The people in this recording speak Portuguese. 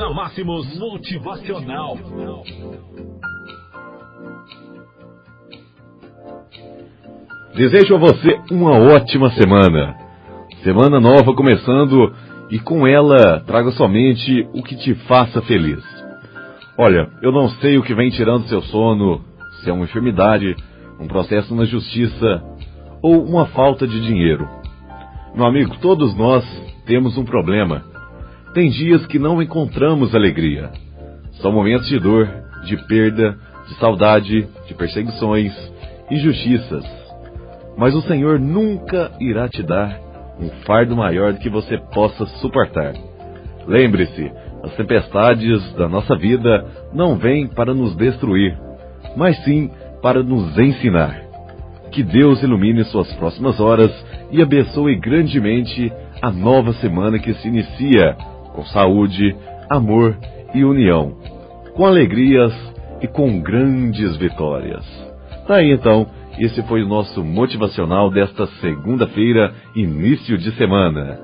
Na Máximos Motivacional. Desejo a você uma ótima semana. Semana nova começando e com ela traga somente o que te faça feliz. Olha, eu não sei o que vem tirando seu sono, se é uma enfermidade, um processo na justiça ou uma falta de dinheiro. Meu amigo, todos nós temos um problema. Tem dias que não encontramos alegria. São momentos de dor, de perda, de saudade, de perseguições, injustiças. Mas o Senhor nunca irá te dar um fardo maior do que você possa suportar. Lembre-se, as tempestades da nossa vida não vêm para nos destruir, mas sim para nos ensinar. Que Deus ilumine suas próximas horas e abençoe grandemente a nova semana que se inicia com saúde, amor e união, com alegrias e com grandes vitórias. Tá aí então, esse foi o nosso motivacional desta segunda-feira, início de semana.